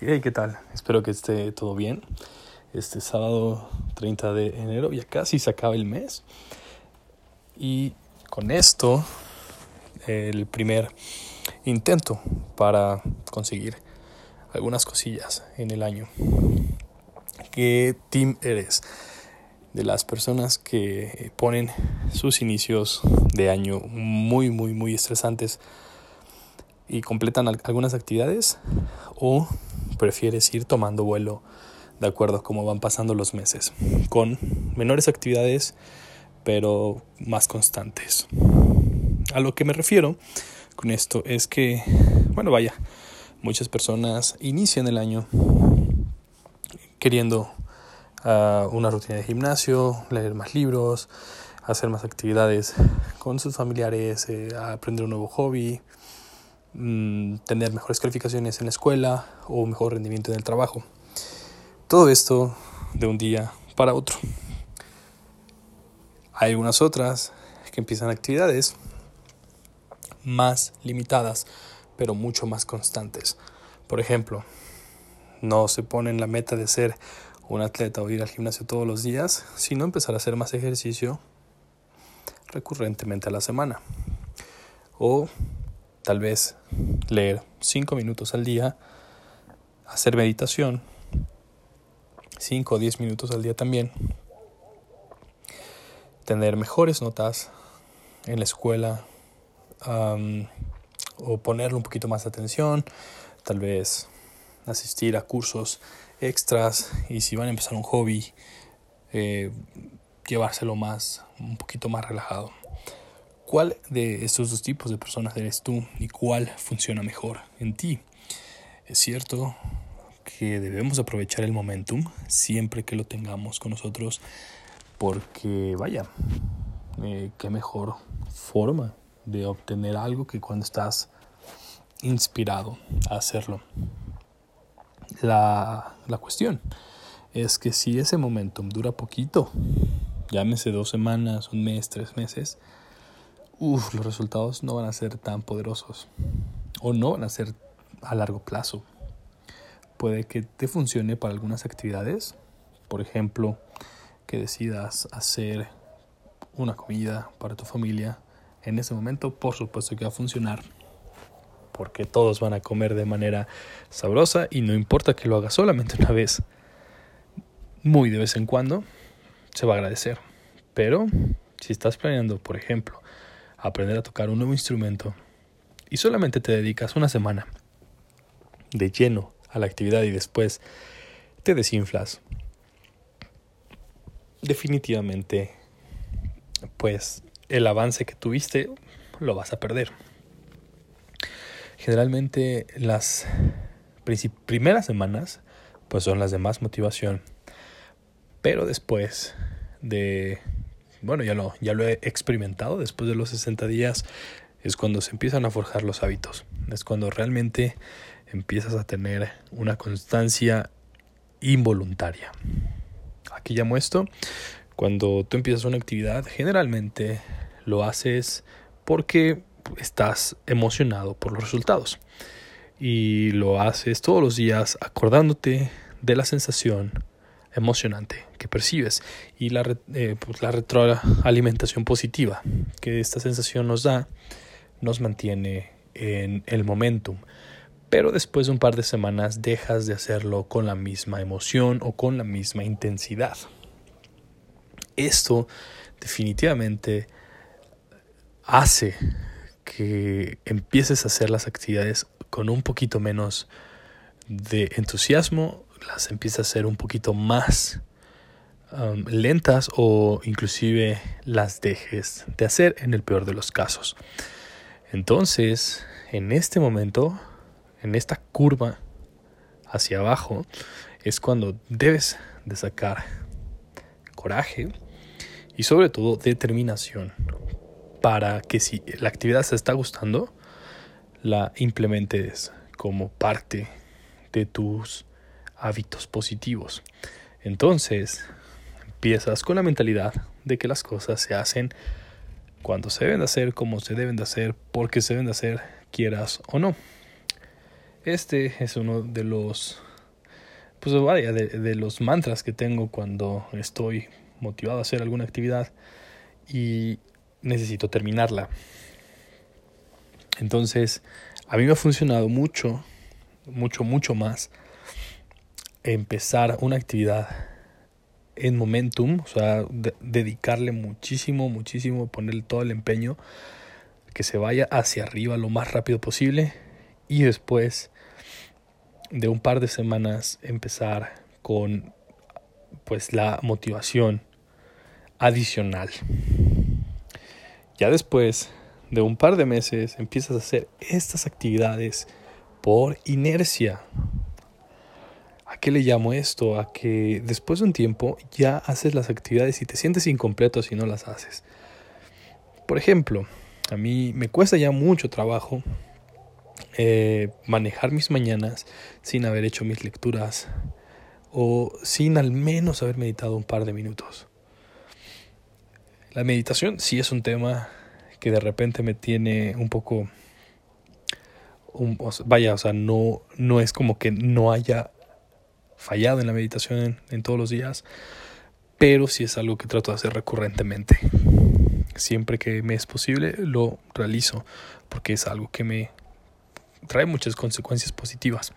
Hey, ¿qué tal? Espero que esté todo bien. Este sábado 30 de enero ya casi se acaba el mes. Y con esto, el primer intento para conseguir algunas cosillas en el año. ¿Qué team eres? De las personas que ponen sus inicios de año muy, muy, muy estresantes y completan algunas actividades o prefieres ir tomando vuelo de acuerdo a cómo van pasando los meses, con menores actividades pero más constantes. A lo que me refiero con esto es que, bueno, vaya, muchas personas inician el año queriendo uh, una rutina de gimnasio, leer más libros, hacer más actividades con sus familiares, eh, aprender un nuevo hobby, Mm, tener mejores calificaciones en la escuela o mejor rendimiento en el trabajo. Todo esto de un día para otro. Hay algunas otras que empiezan actividades más limitadas, pero mucho más constantes. Por ejemplo, no se ponen la meta de ser un atleta o ir al gimnasio todos los días, sino empezar a hacer más ejercicio recurrentemente a la semana. O tal vez leer 5 minutos al día, hacer meditación, 5 o 10 minutos al día también, tener mejores notas en la escuela o ponerle un poquito más de atención, tal vez asistir a cursos extras y si van a empezar un hobby, eh, llevárselo más, un poquito más relajado. ¿Cuál de estos dos tipos de personas eres tú y cuál funciona mejor en ti? Es cierto que debemos aprovechar el momentum siempre que lo tengamos con nosotros porque vaya, eh, qué mejor forma de obtener algo que cuando estás inspirado a hacerlo. La, la cuestión es que si ese momentum dura poquito, llámese dos semanas, un mes, tres meses, los resultados no van a ser tan poderosos o no van a ser a largo plazo. Puede que te funcione para algunas actividades, por ejemplo, que decidas hacer una comida para tu familia. En ese momento, por supuesto que va a funcionar, porque todos van a comer de manera sabrosa y no importa que lo hagas solamente una vez, muy de vez en cuando, se va a agradecer. Pero si estás planeando, por ejemplo, aprender a tocar un nuevo instrumento y solamente te dedicas una semana de lleno a la actividad y después te desinflas, definitivamente pues el avance que tuviste lo vas a perder. Generalmente las primeras semanas pues son las de más motivación, pero después de bueno, ya lo, ya lo he experimentado, después de los 60 días. Es cuando se empiezan a forjar los hábitos, es cuando realmente empiezas a tener una constancia involuntaria. Aquí llamo esto, cuando tú empiezas una actividad, generalmente lo haces porque estás emocionado por los resultados. Y lo haces todos los días acordándote de la sensación emocionante que percibes y la, eh, pues, la retroalimentación positiva que esta sensación nos da nos mantiene en el momentum. Pero después de un par de semanas dejas de hacerlo con la misma emoción o con la misma intensidad. Esto definitivamente hace que empieces a hacer las actividades con un poquito menos de entusiasmo las empieza a hacer un poquito más um, lentas o inclusive las dejes de hacer en el peor de los casos. Entonces, en este momento, en esta curva hacia abajo, es cuando debes de sacar coraje y sobre todo determinación para que si la actividad se está gustando, la implementes como parte de tus hábitos positivos. Entonces, empiezas con la mentalidad de que las cosas se hacen cuando se deben de hacer, como se deben de hacer, porque se deben de hacer, quieras o no. Este es uno de los, pues vaya, de, de los mantras que tengo cuando estoy motivado a hacer alguna actividad y necesito terminarla. Entonces, a mí me ha funcionado mucho, mucho, mucho más empezar una actividad en momentum, o sea, dedicarle muchísimo, muchísimo, ponerle todo el empeño, que se vaya hacia arriba lo más rápido posible y después de un par de semanas empezar con pues la motivación adicional. Ya después de un par de meses empiezas a hacer estas actividades por inercia. ¿A qué le llamo esto? A que después de un tiempo ya haces las actividades y te sientes incompleto si no las haces. Por ejemplo, a mí me cuesta ya mucho trabajo eh, manejar mis mañanas sin haber hecho mis lecturas o sin al menos haber meditado un par de minutos. La meditación sí es un tema que de repente me tiene un poco... vaya, o sea, no, no es como que no haya fallado en la meditación en, todos los días, pero sí es algo que trato de hacer recurrentemente. Siempre que me es posible lo realizo porque es algo que me trae muchas consecuencias positivas.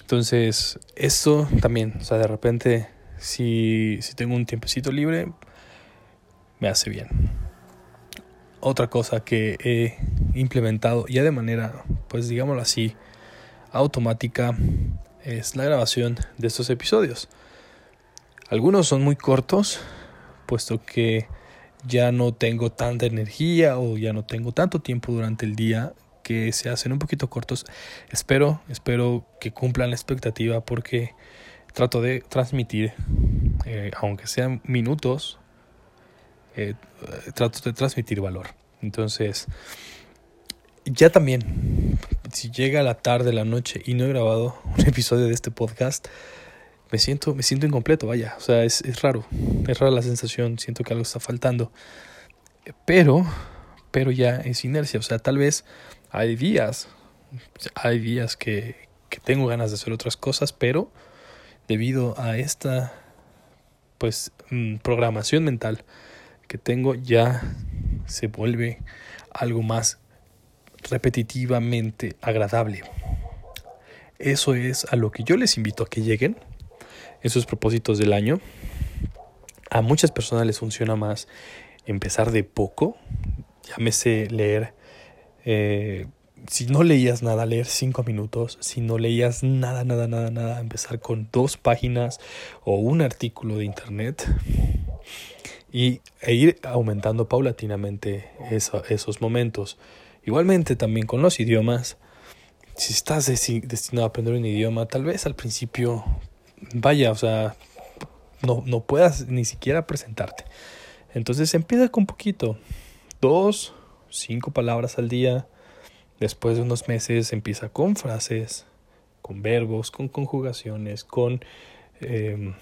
Entonces, esto también, o sea, de repente, si, si tengo un tiempecito libre, me hace bien. Otra cosa que he implementado ya de manera, pues digámoslo así, automática es la grabación de estos episodios. Algunos son muy cortos, puesto que ya no tengo tanta energía o ya no tengo tanto tiempo durante el día que se hacen un poquito cortos. Espero, espero que cumplan la expectativa porque trato de transmitir, eh, aunque sean minutos, eh, trato de transmitir valor. Entonces, ya también, si llega la tarde, la noche y no he grabado un episodio de este podcast, me siento, me siento incompleto, vaya. O sea, es, es raro. Es rara la sensación, siento que algo está faltando. Pero, pero ya es inercia. O sea, tal vez hay días, hay días que, que tengo ganas de hacer otras cosas, pero debido a esta pues mm, programación mental que tengo ya se vuelve algo más repetitivamente agradable. Eso es a lo que yo les invito a que lleguen, esos propósitos del año. A muchas personas les funciona más empezar de poco, llámese leer, eh, si no leías nada, leer cinco minutos, si no leías nada, nada, nada, nada, empezar con dos páginas o un artículo de internet y, e ir aumentando paulatinamente esos momentos. Igualmente también con los idiomas, si estás destinado a aprender un idioma, tal vez al principio, vaya, o sea, no, no puedas ni siquiera presentarte. Entonces empieza con poquito, dos, cinco palabras al día. Después de unos meses empieza con frases, con verbos, con conjugaciones, con eh,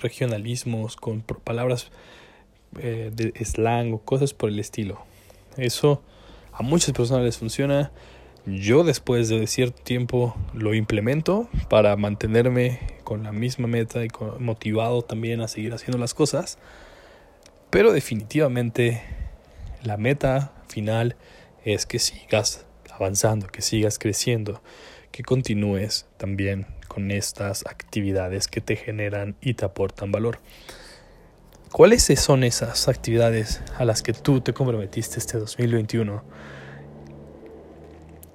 regionalismos, con palabras eh, de slang o cosas por el estilo. Eso a muchas personas les funciona. Yo después de cierto tiempo lo implemento para mantenerme con la misma meta y motivado también a seguir haciendo las cosas. Pero definitivamente la meta final es que sigas avanzando, que sigas creciendo, que continúes también con estas actividades que te generan y te aportan valor. ¿Cuáles son esas actividades a las que tú te comprometiste este 2021?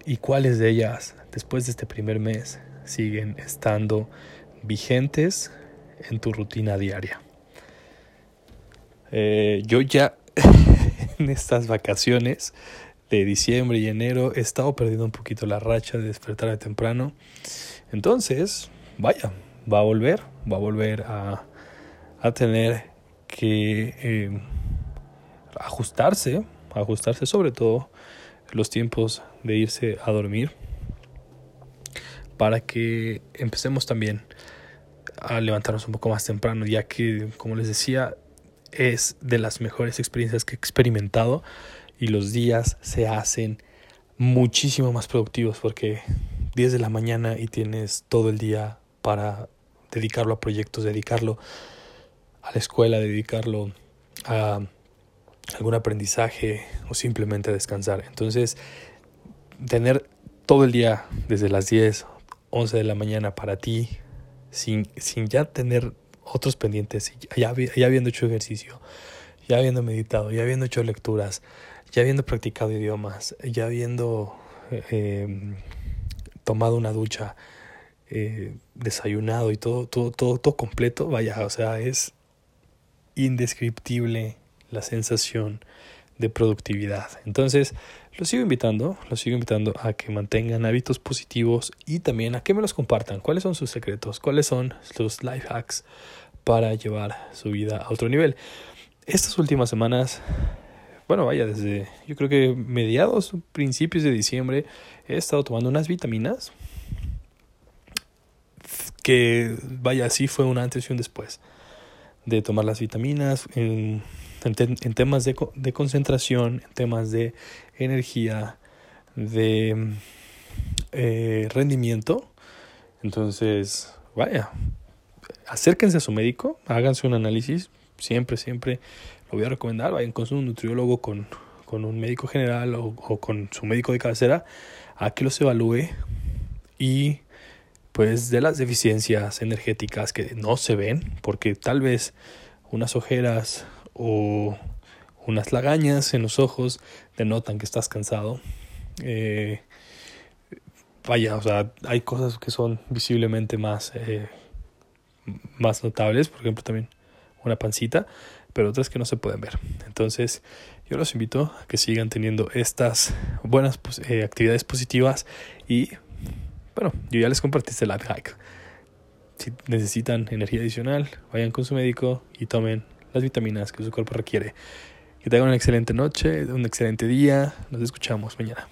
¿Y cuáles de ellas, después de este primer mes, siguen estando vigentes en tu rutina diaria? Eh, yo ya en estas vacaciones de diciembre y enero he estado perdiendo un poquito la racha de despertar temprano entonces, vaya, va a volver, va a volver a, a tener que eh, ajustarse, ajustarse sobre todo los tiempos de irse a dormir para que empecemos también a levantarnos un poco más temprano, ya que, como les decía, es de las mejores experiencias que he experimentado y los días se hacen muchísimo más productivos porque 10 de la mañana y tienes todo el día para dedicarlo a proyectos, dedicarlo a la escuela, dedicarlo a algún aprendizaje o simplemente a descansar. Entonces, tener todo el día desde las 10, 11 de la mañana para ti, sin, sin ya tener otros pendientes, ya, ya habiendo hecho ejercicio, ya habiendo meditado, ya habiendo hecho lecturas, ya habiendo practicado idiomas, ya habiendo eh, tomado una ducha, eh, desayunado y todo, todo, todo, todo completo, vaya, o sea, es indescriptible la sensación de productividad. Entonces, los sigo invitando, los sigo invitando a que mantengan hábitos positivos y también a que me los compartan. ¿Cuáles son sus secretos? ¿Cuáles son sus life hacks para llevar su vida a otro nivel? Estas últimas semanas, bueno, vaya, desde yo creo que mediados, principios de diciembre, he estado tomando unas vitaminas que, vaya, así fue un antes y un después de tomar las vitaminas en, en, temas de, de, concentración, en temas de energía, de eh, rendimiento. Entonces, vaya, acérquense a su médico, háganse un análisis, siempre, siempre lo voy a recomendar, vayan con su nutriólogo, con, con un médico general o, o con su médico de cabecera, a que los evalúe y pues de las deficiencias energéticas que no se ven, porque tal vez unas ojeras o unas lagañas en los ojos denotan que estás cansado. Eh, vaya, o sea, hay cosas que son visiblemente más, eh, más notables, por ejemplo también una pancita, pero otras que no se pueden ver. Entonces, yo los invito a que sigan teniendo estas buenas eh, actividades positivas y bueno, yo ya les compartí este life hack. Si necesitan energía adicional, vayan con su médico y tomen las vitaminas que su cuerpo requiere. Que tengan una excelente noche, un excelente día. Nos escuchamos mañana.